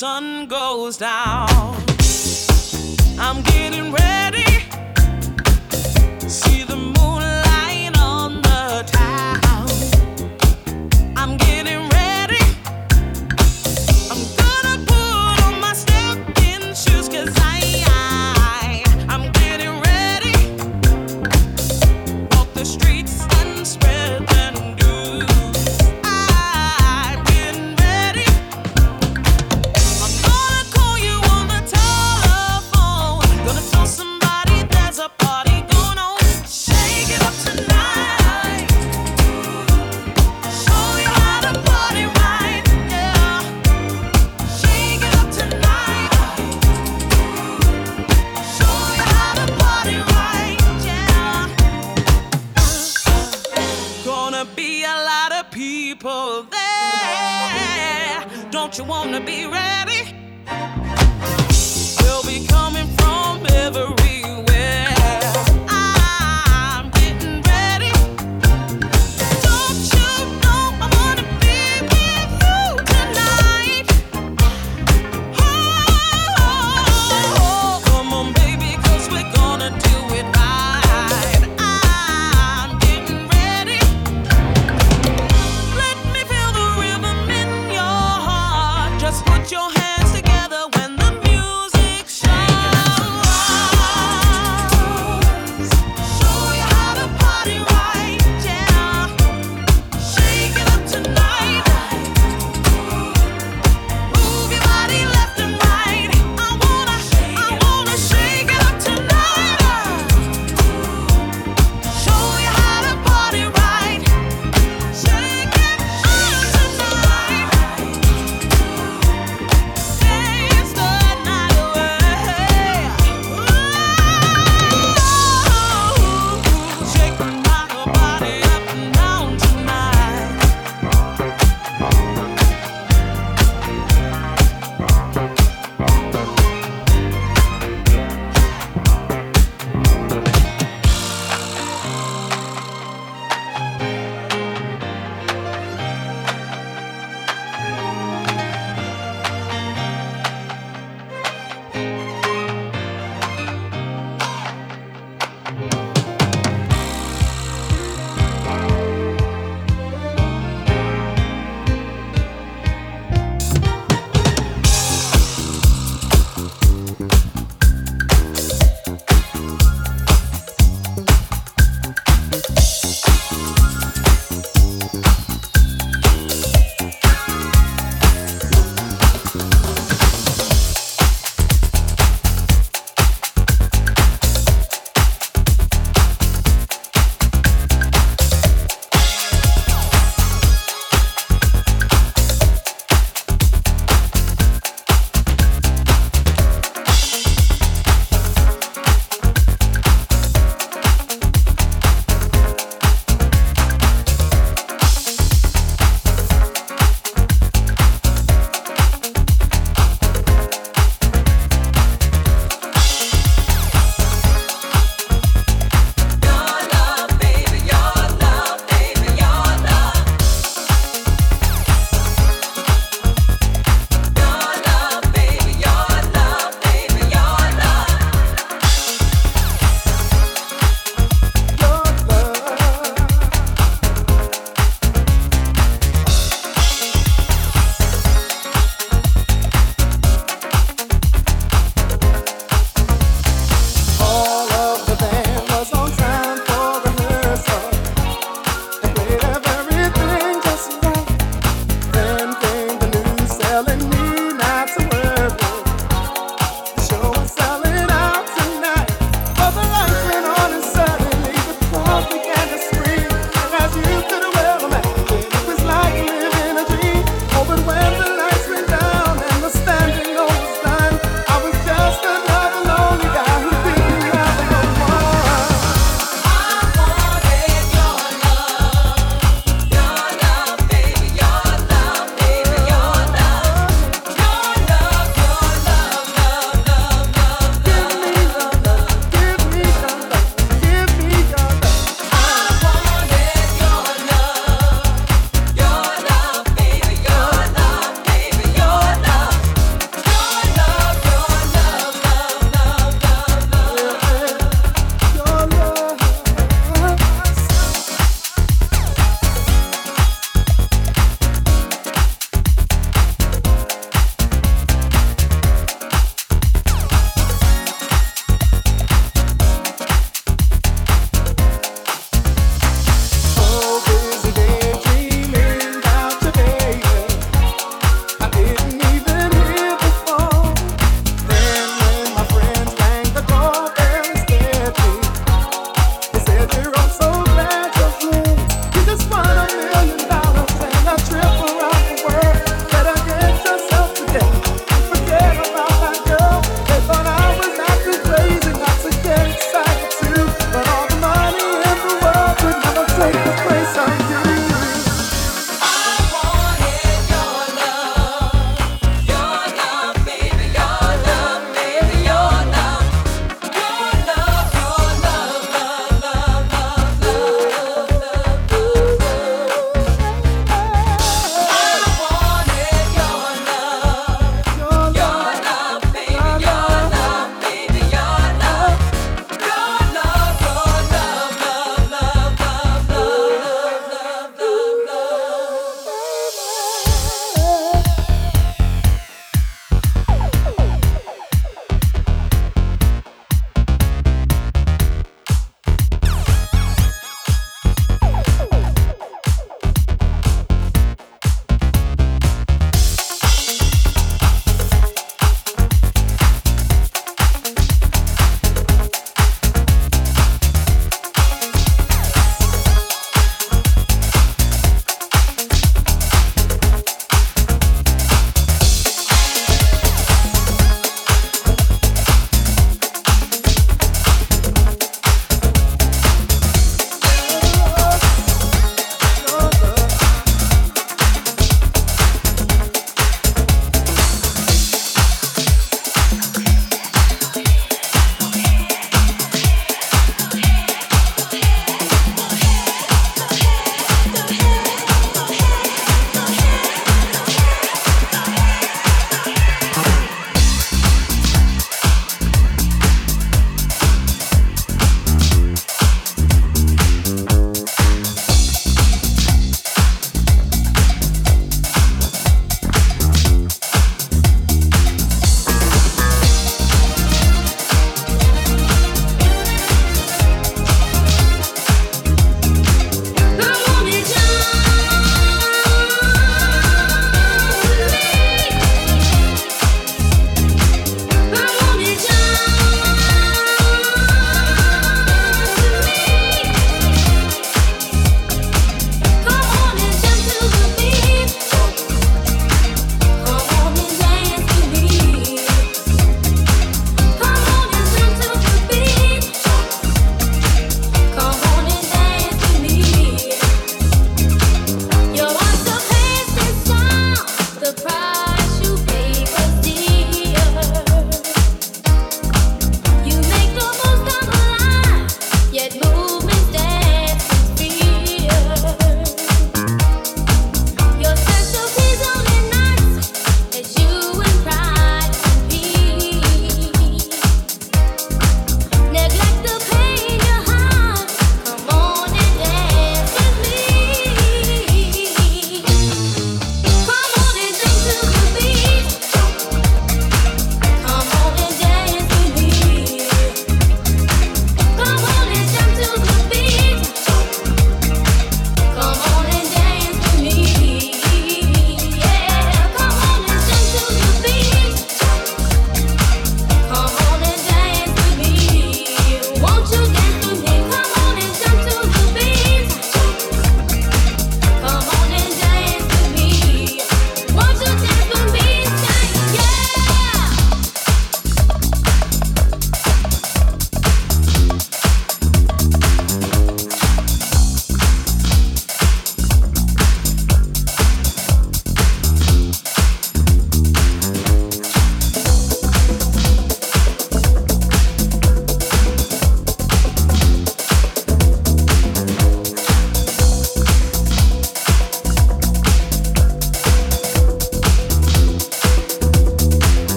sun goes down. people there. Don't you want to be ready? We'll be coming from everywhere.